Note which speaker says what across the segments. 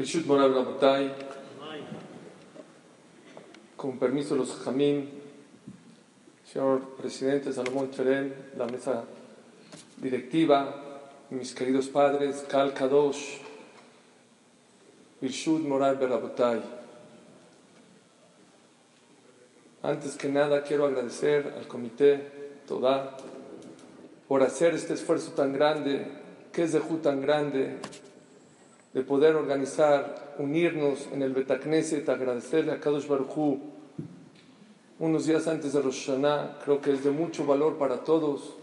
Speaker 1: Rishut Moral Rabotay, con permiso de los Jamín, señor presidente Salomón Cherem, la mesa directiva, mis queridos padres, Kal Kadosh, Rishut Moral Rabotay. Antes que nada quiero agradecer al comité Toda por hacer este esfuerzo tan grande, que es de Ju tan grande, de poder organizar, unirnos en el Betacneset, agradecerle a Kadosh Baruj unos días antes de Rosh Hashanah, creo que es de mucho valor para todos,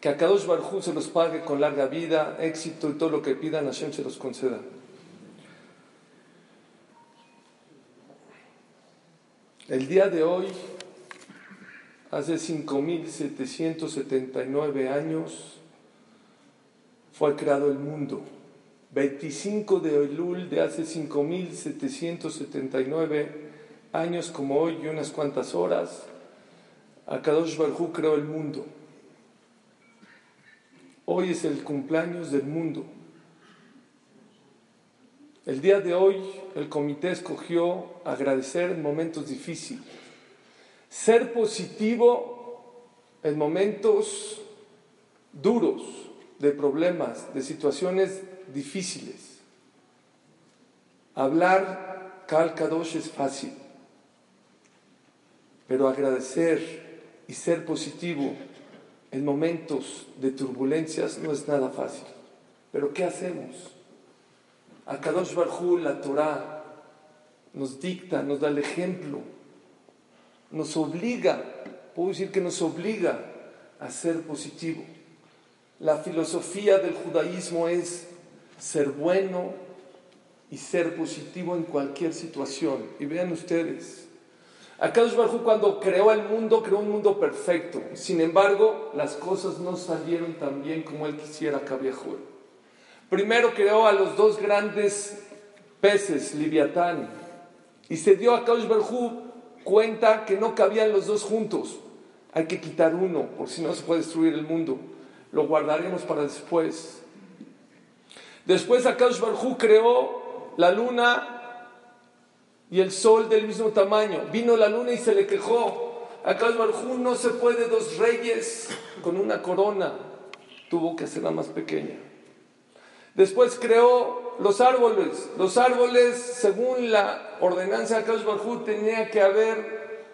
Speaker 1: que a Kadosh Baruj se los pague con larga vida, éxito y todo lo que pidan, Hashem se los conceda. El día de hoy, hace 5.779 años, fue creado el mundo. 25 de Elul de hace 5.779 años como hoy y unas cuantas horas, Akadosh Barjú creó el mundo. Hoy es el cumpleaños del mundo. El día de hoy el comité escogió agradecer en momentos difíciles, ser positivo en momentos duros, de problemas, de situaciones difíciles. Hablar Kal Kadosh es fácil, pero agradecer y ser positivo en momentos de turbulencias no es nada fácil. Pero ¿qué hacemos? A Kadosh Barjú, la Torah, nos dicta, nos da el ejemplo, nos obliga, puedo decir que nos obliga a ser positivo. La filosofía del judaísmo es ser bueno y ser positivo en cualquier situación. Y vean ustedes, Akadosh Baruj cuando creó el mundo, creó un mundo perfecto. Sin embargo, las cosas no salieron tan bien como él quisiera que Primero creó a los dos grandes peces, Liviatán, y se dio a Akadosh Baruj cuenta que no cabían los dos juntos. Hay que quitar uno, por si no se puede destruir el mundo. Lo guardaremos para después. Después Akash Barjú creó la luna y el sol del mismo tamaño. Vino la luna y se le quejó. Akash Barjú no se puede dos reyes con una corona. Tuvo que hacerla más pequeña. Después creó los árboles. Los árboles, según la ordenanza de Akash Barjú, tenía que haber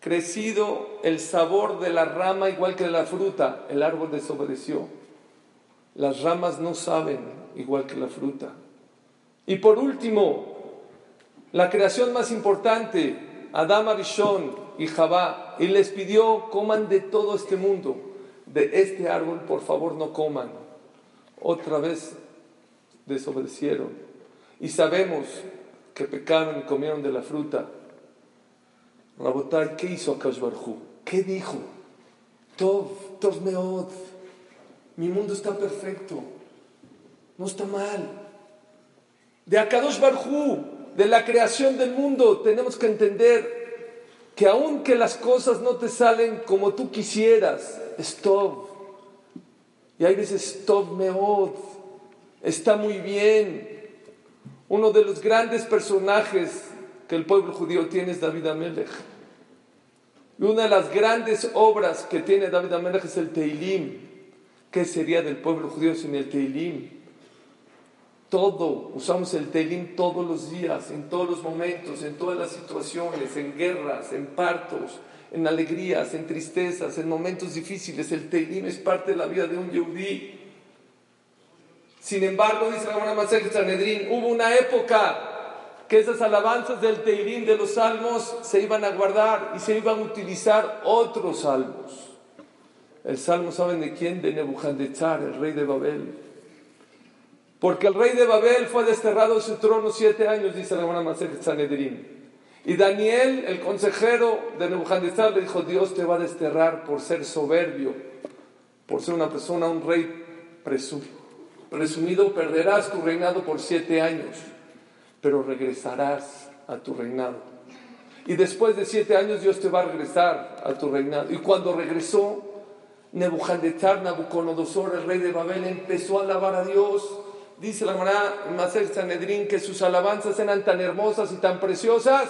Speaker 1: crecido el sabor de la rama igual que de la fruta. El árbol desobedeció. Las ramas no saben igual que la fruta. Y por último, la creación más importante, Adam Arishon y Jabá, y les pidió, coman de todo este mundo, de este árbol, por favor no coman. Otra vez desobedecieron. Y sabemos que pecaron y comieron de la fruta. Rabotai, ¿qué hizo Akash ¿Qué dijo? Tov, Tov Meod, mi mundo está perfecto. No está mal. De Akadosh Barjú, de la creación del mundo, tenemos que entender que aunque las cosas no te salen como tú quisieras, stop. Y hay veces stop meod, está muy bien. Uno de los grandes personajes que el pueblo judío tiene es David Amelech. Y una de las grandes obras que tiene David Amelech es el Teilim. ¿Qué sería del pueblo judío sin el Teilim? Todo, usamos el Telim todos los días, en todos los momentos, en todas las situaciones, en guerras, en partos, en alegrías, en tristezas, en momentos difíciles. El Telim es parte de la vida de un yehudí. Sin embargo, dice la buena Sanedrín, hubo una época que esas alabanzas del Teilim de los salmos se iban a guardar y se iban a utilizar otros salmos. El salmo, ¿saben de quién? De Nebuchadnezzar, el rey de Babel. Porque el rey de Babel fue desterrado de su trono siete años, dice la buena de Sanedrín. Y Daniel, el consejero de Nebuchadnezzar, le dijo, Dios te va a desterrar por ser soberbio, por ser una persona, un rey presumido, perderás tu reinado por siete años, pero regresarás a tu reinado. Y después de siete años Dios te va a regresar a tu reinado. Y cuando regresó, Nebuchadnezzar, Nabucodonosor, el rey de Babel, empezó a alabar a Dios dice la Mará Maser Sanedrín que sus alabanzas eran tan hermosas y tan preciosas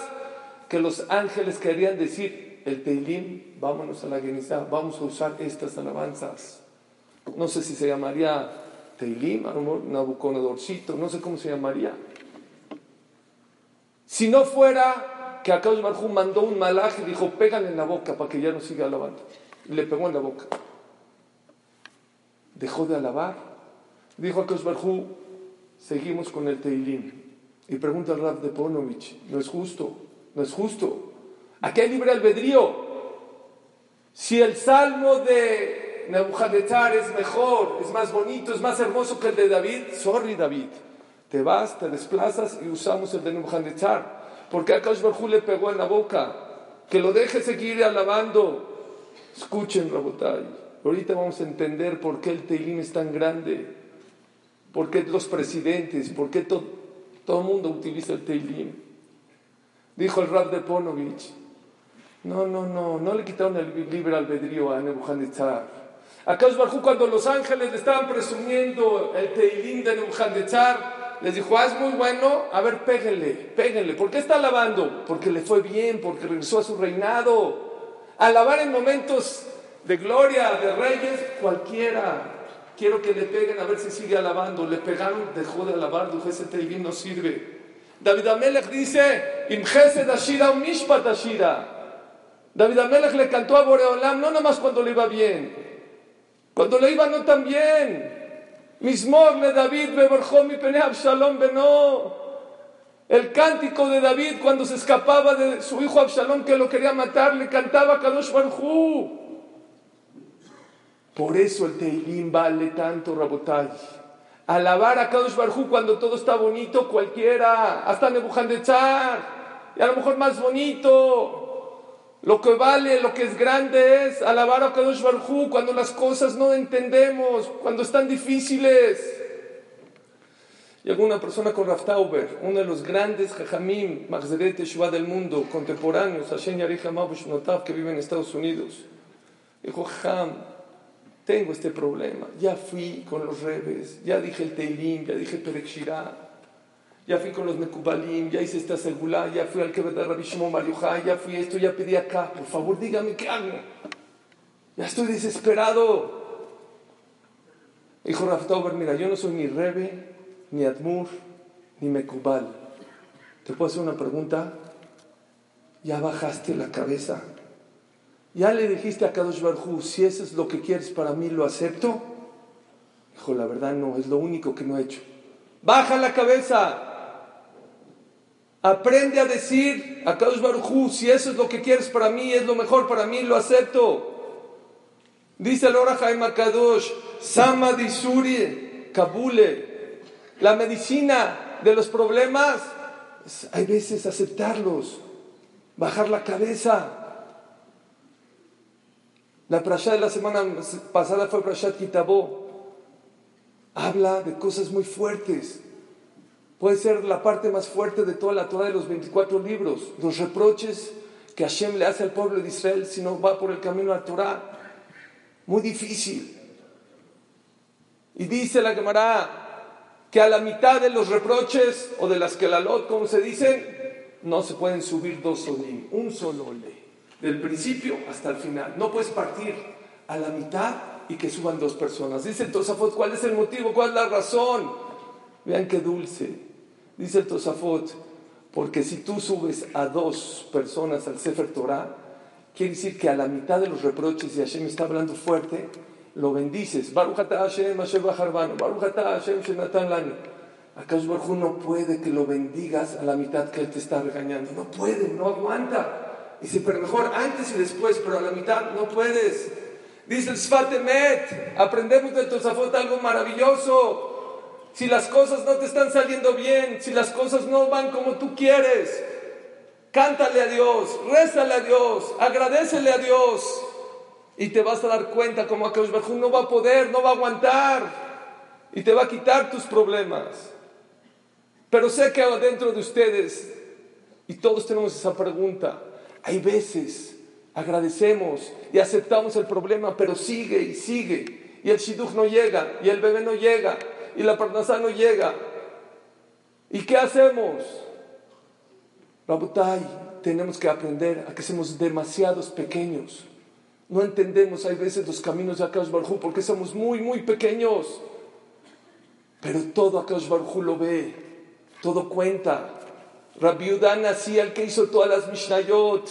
Speaker 1: que los ángeles querían decir, el Teilim, vámonos a la Genizá, vamos a usar estas alabanzas. No sé si se llamaría Teilim, Nabucodonosor, no sé cómo se llamaría. Si no fuera que Akadosh Barjú mandó un malaje y dijo, pégale en la boca para que ya no siga alabando. Y le pegó en la boca. Dejó de alabar. Dijo Akadosh Barjú, seguimos con el Teilim. Y pregunta al Rab de Ponovich, no es justo, no es justo. Aquí hay libre albedrío. Si el salmo de Nebuchadnezzar es mejor, es más bonito, es más hermoso que el de David, sorry David. Te vas, te desplazas y usamos el de Nebuchadnezzar. Porque a Barjú le pegó en la boca. Que lo deje seguir alabando. Escuchen, Rabotai. Ahorita vamos a entender por qué el Teilim es tan grande. Por qué los presidentes, por qué todo el mundo utiliza el Teilim. Dijo el Rab de Ponovich, no, no, no, no le quitaron el libre albedrío a Nebuchadnezzar. A Barjú cuando los ángeles le estaban presumiendo el Teilim de Nebuchadnezzar, les dijo, ah, es muy bueno, a ver, péguenle, péguenle. ¿Por qué está alabando? Porque le fue bien, porque regresó a su reinado. Alabar en momentos de gloria, de reyes, cualquiera. Quiero que le peguen a ver si sigue alabando. Le pegaron, dejó de alabar, dijo, ese Teilim no sirve. David Amelech dice, Imjesed Ashira Mishpat Ashira. David Amelech le cantó a Boreolam no nomás cuando le iba bien, cuando le iba no tan bien. Mismor le David mi pene Absalom beno. El cántico de David cuando se escapaba de su hijo Absalom que lo quería matar, le cantaba Kadosh Barhu. Por eso el Teilim vale tanto, Rabotai. Alabar a Kadosh Barhu cuando todo está bonito, cualquiera, hasta Nebuchadnezzar, y a lo mejor más bonito. Lo que vale, lo que es grande es alabar a Kadosh Barhu cuando las cosas no entendemos, cuando están difíciles. Y alguna persona con Raftauber, uno de los grandes Jajamim, Magzeret Shua del mundo, contemporáneos, Hashem Yarich que vive en Estados Unidos, dijo, Jajam, tengo este problema. Ya fui con los rebes, ya dije el Teilim, ya dije Perek ya fui con los Mekubalim, ya hice esta segula, ya fui al que Rabbi Shimon ya fui esto, ya pedí acá. Por favor, dígame qué hago. Ya estoy desesperado. Dijo Raftober, mira, yo no soy ni rebe, ni admur, ni mekubal. ¿Te puedo hacer una pregunta? ¿Ya bajaste la cabeza? ¿Ya le dijiste a Kadosh Barhu, si eso es lo que quieres para mí, lo acepto? Dijo, la verdad no, es lo único que no he hecho. Baja la cabeza. Aprende a decir a Kadosh Barhu, si eso es lo que quieres para mí, es lo mejor para mí, lo acepto. Dice el Ora Kadosh, Sama Disuri, Kabule. La medicina de los problemas, hay veces aceptarlos, bajar la cabeza. La prasha de la semana pasada fue Prashat Kitabó. Habla de cosas muy fuertes. Puede ser la parte más fuerte de toda la Torah de los 24 libros. Los reproches que Hashem le hace al pueblo de Israel si no va por el camino de la Torah. Muy difícil. Y dice la Gemara que a la mitad de los reproches o de las que la lot, como se dicen, no se pueden subir dos solim, un solo del principio hasta el final. No puedes partir a la mitad y que suban dos personas. Dice el Tosafot, ¿cuál es el motivo? ¿Cuál es la razón? Vean qué dulce. Dice el Tosafot, porque si tú subes a dos personas al Sefer Torah, quiere decir que a la mitad de los reproches, y Hashem está hablando fuerte, lo bendices. Baruch Hashem, Hashem Baruch Hashem, Shenatan Lani. Akash no puede que lo bendigas a la mitad que él te está regañando. No puede, no aguanta. Dice, pero mejor antes y después, pero a la mitad no puedes. Dice el Sfatemet, aprendemos del Tosafot algo maravilloso. Si las cosas no te están saliendo bien, si las cosas no van como tú quieres, cántale a Dios, rézale a Dios, agradecele a Dios. Y te vas a dar cuenta como Akash Barjú no va a poder, no va a aguantar. Y te va a quitar tus problemas. Pero sé que adentro de ustedes, y todos tenemos esa pregunta, hay veces agradecemos y aceptamos el problema, pero sigue y sigue. Y el shidduch no llega, y el bebé no llega, y la parnasá no llega. ¿Y qué hacemos? Rabotai, tenemos que aprender a que somos demasiados pequeños. No entendemos hay veces los caminos de Akash Barjú porque somos muy, muy pequeños. Pero todo Akash Barjú lo ve, todo cuenta. Rabbi Udan hacía el que hizo todas las Mishnayot.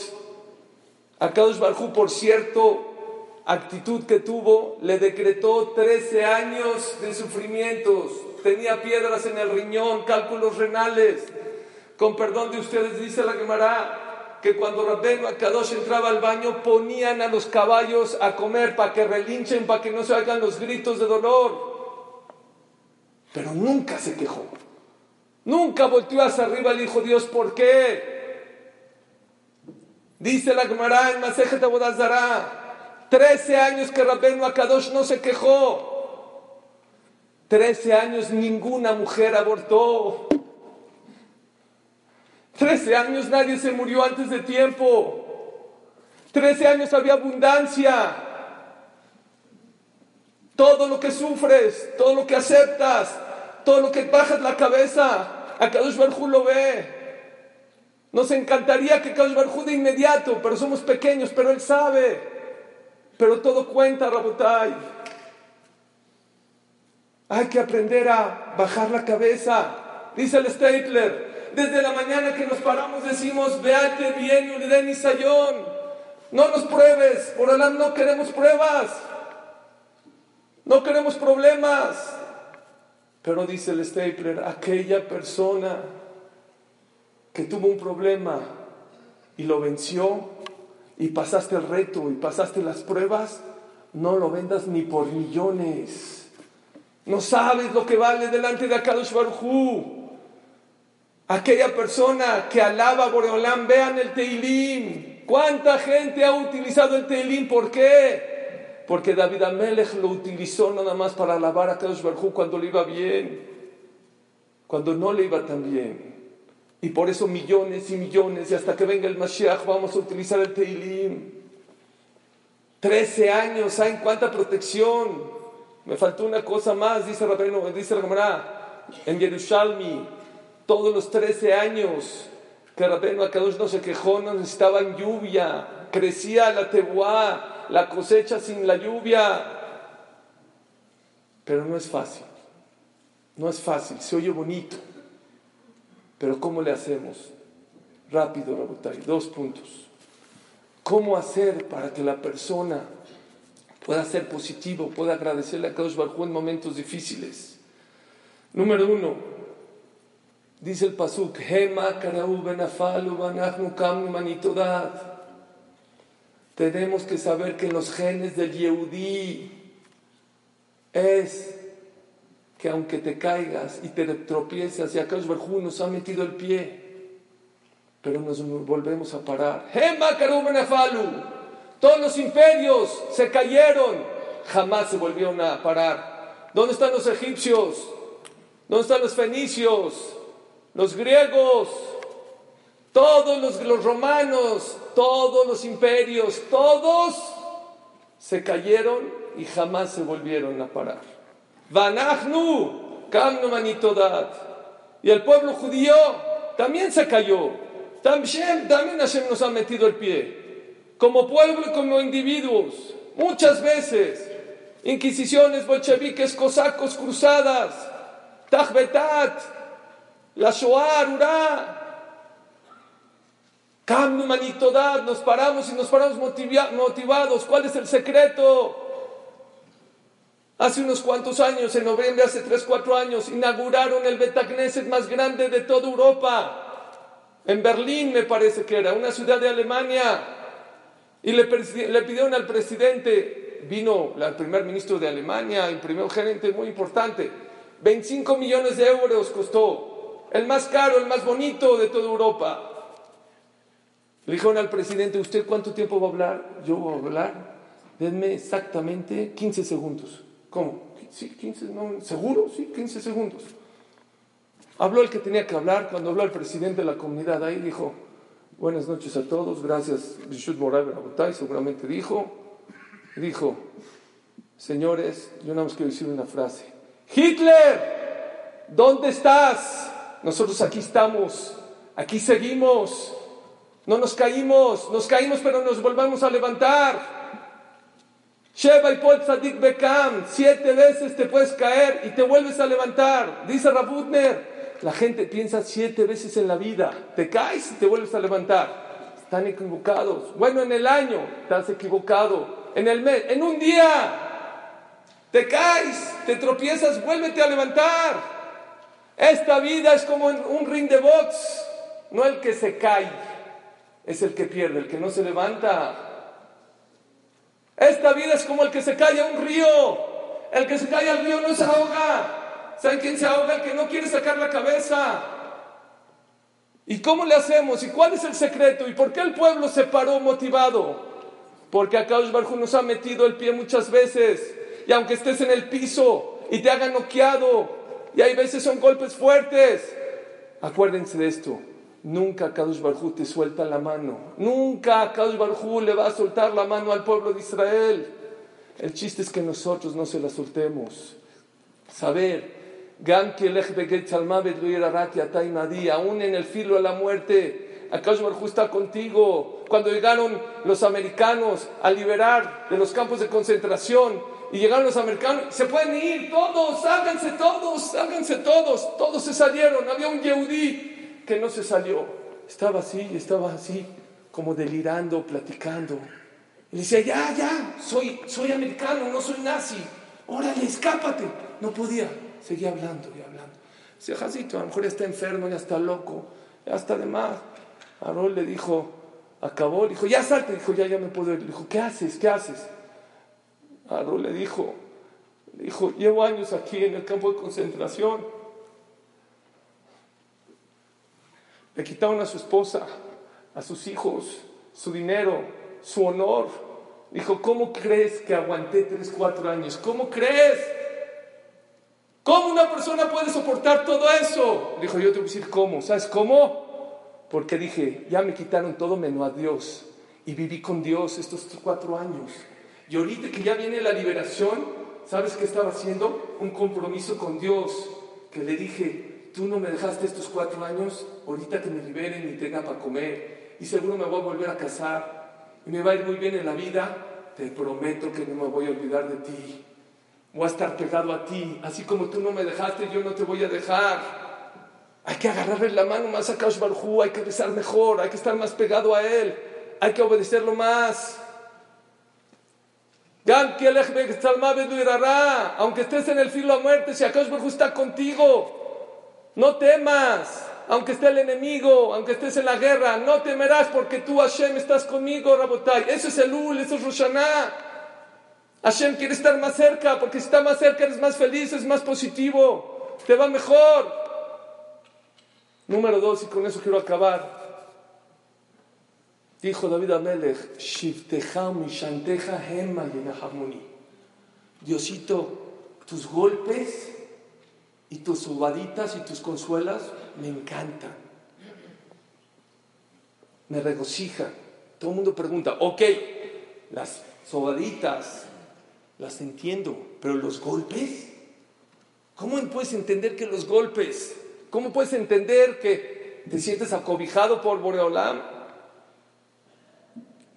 Speaker 1: Akash Barjú, por cierto, actitud que tuvo, le decretó 13 años de sufrimientos. Tenía piedras en el riñón, cálculos renales. Con perdón de ustedes, dice la Gemara, que cuando Rabbeinu Akadosh entraba al baño, ponían a los caballos a comer para que relinchen, para que no se hagan los gritos de dolor. Pero nunca se quejó. Nunca volteó hacia arriba y dijo, Dios, ¿por qué? Dice la Gemara en Masejet Abodazara, Trece años que Rabbeinu Akadosh no se quejó. Trece años ninguna mujer abortó. Trece años nadie se murió antes de tiempo. Trece años había abundancia. Todo lo que sufres, todo lo que aceptas, todo lo que bajas la cabeza, Akadosh Barjú lo ve. Nos encantaría que Akadosh Barjú de inmediato, pero somos pequeños, pero Él sabe. Pero todo cuenta, Rabotai. Hay que aprender a bajar la cabeza. Dice el Stapler, desde la mañana que nos paramos decimos, veate bien, y Sayón. No nos pruebes, por Alam no queremos pruebas. No queremos problemas. Pero dice el Stapler, aquella persona que tuvo un problema y lo venció, y pasaste el reto y pasaste las pruebas, no lo vendas ni por millones. No sabes lo que vale delante de Akadosh. Aquella persona que alaba a Boreolán, vean el Teilim. ¿Cuánta gente ha utilizado el Teilim? ¿Por qué? Porque David Amelech lo utilizó nada más para alabar a Akadosh Barujú cuando le iba bien, cuando no le iba tan bien. Y por eso millones y millones, y hasta que venga el Mashiach vamos a utilizar el Teilim. Trece años, ¿saben cuánta protección? Me faltó una cosa más, dice Rabeno, dice Gemara, en Yerushalmi, todos los trece años que Rabeno Akadosh no se quejó, no necesitaban lluvia, crecía la tebuá, la cosecha sin la lluvia. Pero no es fácil, no es fácil, se oye bonito. Pero ¿cómo le hacemos? Rápido, Rabotay, dos puntos. ¿Cómo hacer para que la persona pueda ser positivo, pueda agradecerle a Kadosh Baruj en momentos difíciles? Número uno, dice el Pasuk, Hema Tenemos que saber que en los genes del Yehudí es que aunque te caigas y te tropiezas, y acá Barjú nos ha metido el pie, pero nos volvemos a parar. Todos los imperios se cayeron, jamás se volvieron a parar. ¿Dónde están los egipcios? ¿Dónde están los fenicios? Los griegos, todos los, los romanos, todos los imperios, todos se cayeron y jamás se volvieron a parar. Vanachnu, Manitodat. Y el pueblo judío también se cayó. También, también Hashem nos ha metido el pie. Como pueblo y como individuos. Muchas veces. Inquisiciones bolcheviques, cosacos, cruzadas. Tajbetat. La Shoah. Kamnu Manitodat. Nos paramos y nos paramos motivados. ¿Cuál es el secreto? Hace unos cuantos años, en noviembre, hace 3, 4 años, inauguraron el Betagneset más grande de toda Europa. En Berlín, me parece que era, una ciudad de Alemania. Y le, pidieron al presidente, vino el primer ministro de Alemania, el primer gerente muy importante, 25 millones de euros costó, el más caro, el más bonito de toda Europa. Le dijeron al presidente, ¿usted cuánto tiempo va a hablar? Yo voy a hablar, denme exactamente 15 segundos. ¿Cómo? Sí, 15, no, ¿seguro? Sí, 15 segundos. Habló el que tenía que hablar, cuando habló el presidente de la comunidad ahí, dijo, buenas noches a todos, gracias, Rishut Moral seguramente dijo, dijo, señores, yo nada más quiero decir una frase, Hitler, ¿dónde estás? Nosotros aquí estamos, aquí seguimos, no nos caímos, nos caímos pero nos volvemos a levantar. Sheba y Paul Tzadik Bekam, siete veces te puedes caer y te vuelves a levantar. Dice Rabutner, la gente piensa siete veces en la vida, te caes y te vuelves a levantar. Están equivocados. Bueno, en el año estás equivocado. En el mes, en un día te caes, te tropiezas, vuélvete a levantar. Esta vida es como un ring de box, no el que se cae, es el que pierde, el que no se levanta. Esta vida es como el que se cae a un río, el que se cae al río no se ahoga. ¿Saben quién se ahoga? El que no quiere sacar la cabeza. ¿Y cómo le hacemos? ¿Y cuál es el secreto? ¿Y por qué el pueblo se paró motivado? Porque acá Barjú nos ha metido el pie muchas veces y aunque estés en el piso y te hagan noqueado, y hay veces son golpes fuertes, acuérdense de esto. Nunca Kadosh Barjú te suelta la mano. Nunca Kadosh Barjú le va a soltar la mano al pueblo de Israel. El chiste es que nosotros no se la soltemos. Saber, aún en el filo de la muerte, Akash Barjú está contigo. Cuando llegaron los americanos a liberar de los campos de concentración, y llegaron los americanos, se pueden ir todos, háganse todos, háganse todos, todos se salieron, había un yehudí que no se salió, estaba así, estaba así, como delirando, platicando. Y decía, ya, ya, soy, soy americano, no soy nazi, órale, escápate. No podía, seguía hablando y hablando. Decía, Jacito, a lo mejor ya está enfermo, ya está loco, ya está de más. Aarón le dijo, acabó, le dijo, ya salte, dijo, ya, ya me puedo ir. Le dijo, ¿qué haces? ¿Qué haces? Aarón le dijo, le dijo, llevo años aquí en el campo de concentración. Le quitaron a su esposa, a sus hijos, su dinero, su honor. Dijo, ¿cómo crees que aguanté tres, cuatro años? ¿Cómo crees? ¿Cómo una persona puede soportar todo eso? Dijo, yo te voy a decir cómo. ¿Sabes cómo? Porque dije, ya me quitaron todo menos a Dios. Y viví con Dios estos cuatro años. Y ahorita que ya viene la liberación, ¿sabes qué estaba haciendo? Un compromiso con Dios, que le dije, tú no me dejaste estos cuatro años, ahorita que me liberen y tenga para comer, y seguro me voy a volver a casar, y me va a ir muy bien en la vida, te prometo que no me voy a olvidar de ti. Voy a estar pegado a ti, así como tú no me dejaste, yo no te voy a dejar. Hay que agarrarle la mano más a Kaush Barhu, hay que rezar mejor, hay que estar más pegado a él, hay que obedecerlo más. Aunque estés en el filo de muerte, si Akash está contigo, no temas. Aunque esté el enemigo, aunque estés en la guerra, no temerás porque tú, Hashem, estás conmigo, Rabotai. Eso es el Ul, eso es Roshaná. Hashem quiere estar más cerca, porque si está más cerca eres más feliz, es más positivo, te va mejor. Número dos, y con eso quiero acabar. Dijo David Amelech, Diosito, tus golpes y tus sobaditas y tus consuelas me encantan. Me regocija. Todo el mundo pregunta, ok, las sobaditas las entiendo, pero los golpes, ¿cómo puedes entender que los golpes? ¿Cómo puedes entender que te sientes acobijado por Boreolam?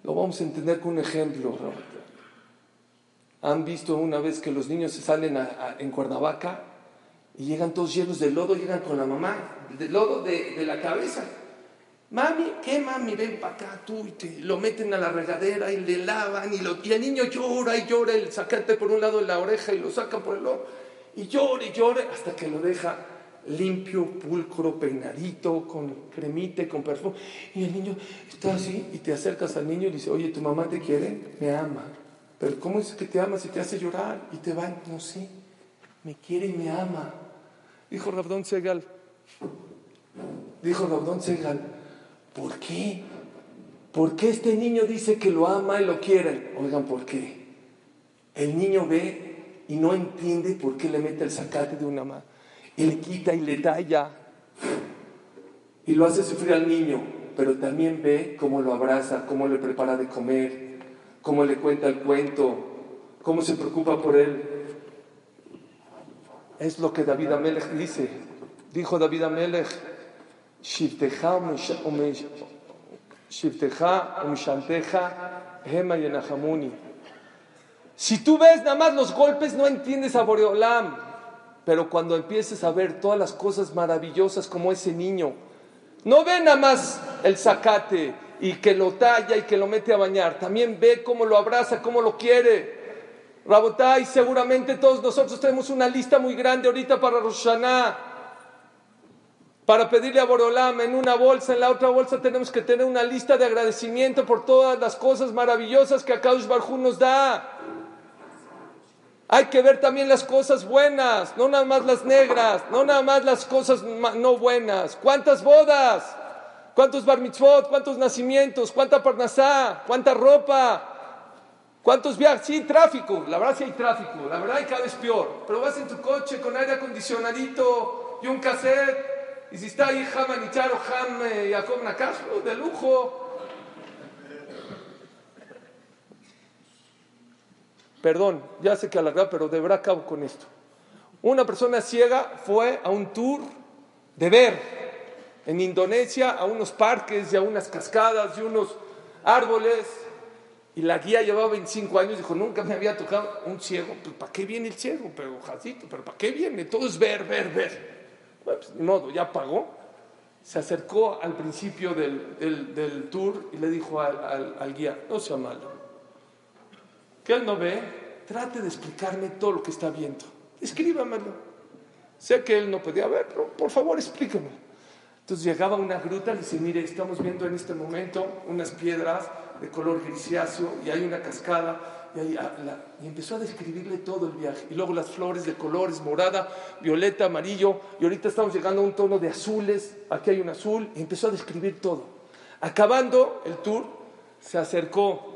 Speaker 1: Lo vamos a entender con un ejemplo. Han visto una vez que los niños se salen en Cuernavaca y llegan todos llenos de lodo, llegan con la mamá, de lodo de, la cabeza. Mami, ¿qué mami? Ven para acá tú y te lo meten a la regadera y le lavan y, lo, y el niño llora y llora, el sacarte por un lado de la oreja y lo sacan por el otro y llora y llora hasta que lo deja limpio, pulcro, peinadito, con cremite, con perfume. Y el niño está así y te acercas al niño y dice, oye, ¿tu mamá te quiere? Me ama. Pero ¿cómo es que te ama si te hace llorar? Y te va, no sé, me quiere y me ama. Dijo Rabdón Segal, dijo Rabdón Segal, ¿por qué? ¿Por qué este niño dice que lo ama y lo quiere? Oigan, ¿por qué? El niño ve y no entiende por qué le mete el sacate de una mano y le quita y le talla y lo hace sufrir al niño, pero también ve cómo lo abraza, cómo le prepara de comer, cómo le cuenta el cuento, cómo se preocupa por él. Es lo que David Amelech dice. Dijo David Amelech, umshanteja hema yenachamuni. Si tú ves nada más los golpes, no entiendes a Boreolam. Pero cuando empieces a ver todas las cosas maravillosas como ese niño, no ve nada más el zacate y que lo talla y que lo mete a bañar. También ve cómo lo abraza, cómo lo quiere. Rabotay, seguramente todos nosotros tenemos una lista muy grande ahorita para Roshaná. Para pedirle a Boreolam en una bolsa, en la otra bolsa tenemos que tener una lista de agradecimiento por todas las cosas maravillosas que Akadosh Barjú nos da. Hay que ver también las cosas buenas, no nada más las negras, no nada más las cosas no buenas. ¿Cuántas bodas? ¿Cuántos bar mitzvot? ¿Cuántos nacimientos? ¿Cuánta parnasá? ¿Cuánta ropa? ¿Cuántos viajes? Sí, tráfico. La verdad sí hay tráfico. La verdad cada vez peor. Pero vas en tu coche con aire acondicionadito y un cassette. Y si está ahí Ham Anicharo, Ham eh, Jacob Nakashlo, de lujo. Perdón, ya sé que alargar, pero de verdad acabo con esto. Una persona ciega fue a un tour de ver en Indonesia a unos parques y a unas cascadas y unos árboles. Y la guía llevaba 25 años, dijo, nunca me había tocado un ciego. Pues, ¿para qué viene el ciego? Pero, jacito, ¿pero para qué viene? Todo es ver, ver, ver. Bueno, pues, ni modo, ya pagó. Se acercó al principio del, tour y le dijo al, al guía, no sea malo que él no ve, trate de explicarme todo lo que está viendo. Escríbamelo. Sé que él no podía ver, pero por favor explíqueme. Entonces llegaba a una gruta y dice, mire, estamos viendo en este momento unas piedras de color grisáceo y hay una cascada y, ah, y, empezó a describirle todo el viaje. Y luego las flores de colores, morada, violeta, amarillo, y ahorita estamos llegando a un tono de azules, aquí hay un azul, y empezó a describir todo. Acabando el tour, se acercó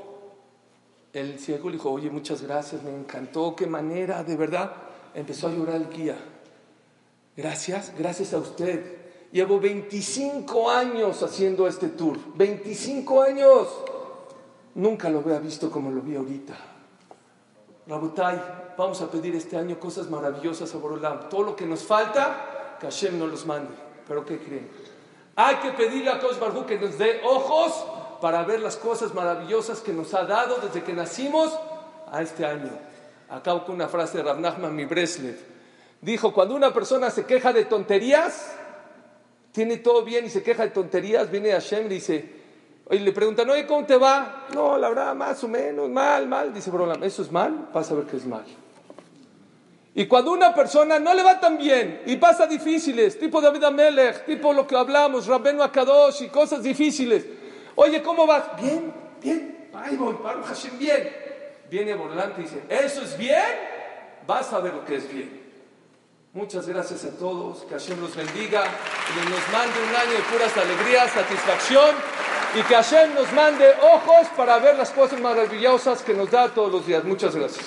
Speaker 1: el ciego le dijo, oye, muchas gracias, me encantó, qué manera, de verdad. Empezó a llorar el guía. Gracias, gracias a usted. Llevo 25 años haciendo este tour. 25 años. Nunca lo había visto como lo vi ahorita. Rabotai, vamos a pedir este año cosas maravillosas a Borolam. Todo lo que nos falta, que Hashem nos los mande. Pero ¿qué creen? Hay que pedirle a Kosh que nos dé ojos para ver las cosas maravillosas que nos ha dado desde que nacimos a este año. Acabo con una frase de Rav Nachman mi Breslev. Dijo, cuando una persona se queja de tonterías, tiene todo bien y se queja de tonterías, viene Hashem y dice, y le preguntan, oye, ¿cómo te va? No, la verdad, más o menos, mal, mal. Dice Brolam, ¿eso es mal? Vas a ver que es mal. Y cuando una persona no le va tan bien y pasa difíciles, tipo David Amelech, tipo lo que hablamos, Rabbenu Akadosh y cosas difíciles, Oye, ¿cómo vas? Bien, bien. Ahí voy, Baruch Hashem, bien. Viene volante y dice, ¿eso es bien? Vas a ver lo que es bien. Muchas gracias a todos, que Hashem los bendiga, que nos mande un año de puras alegrías, satisfacción y que Hashem nos mande ojos para ver las cosas maravillosas que nos da todos los días. Muchas gracias.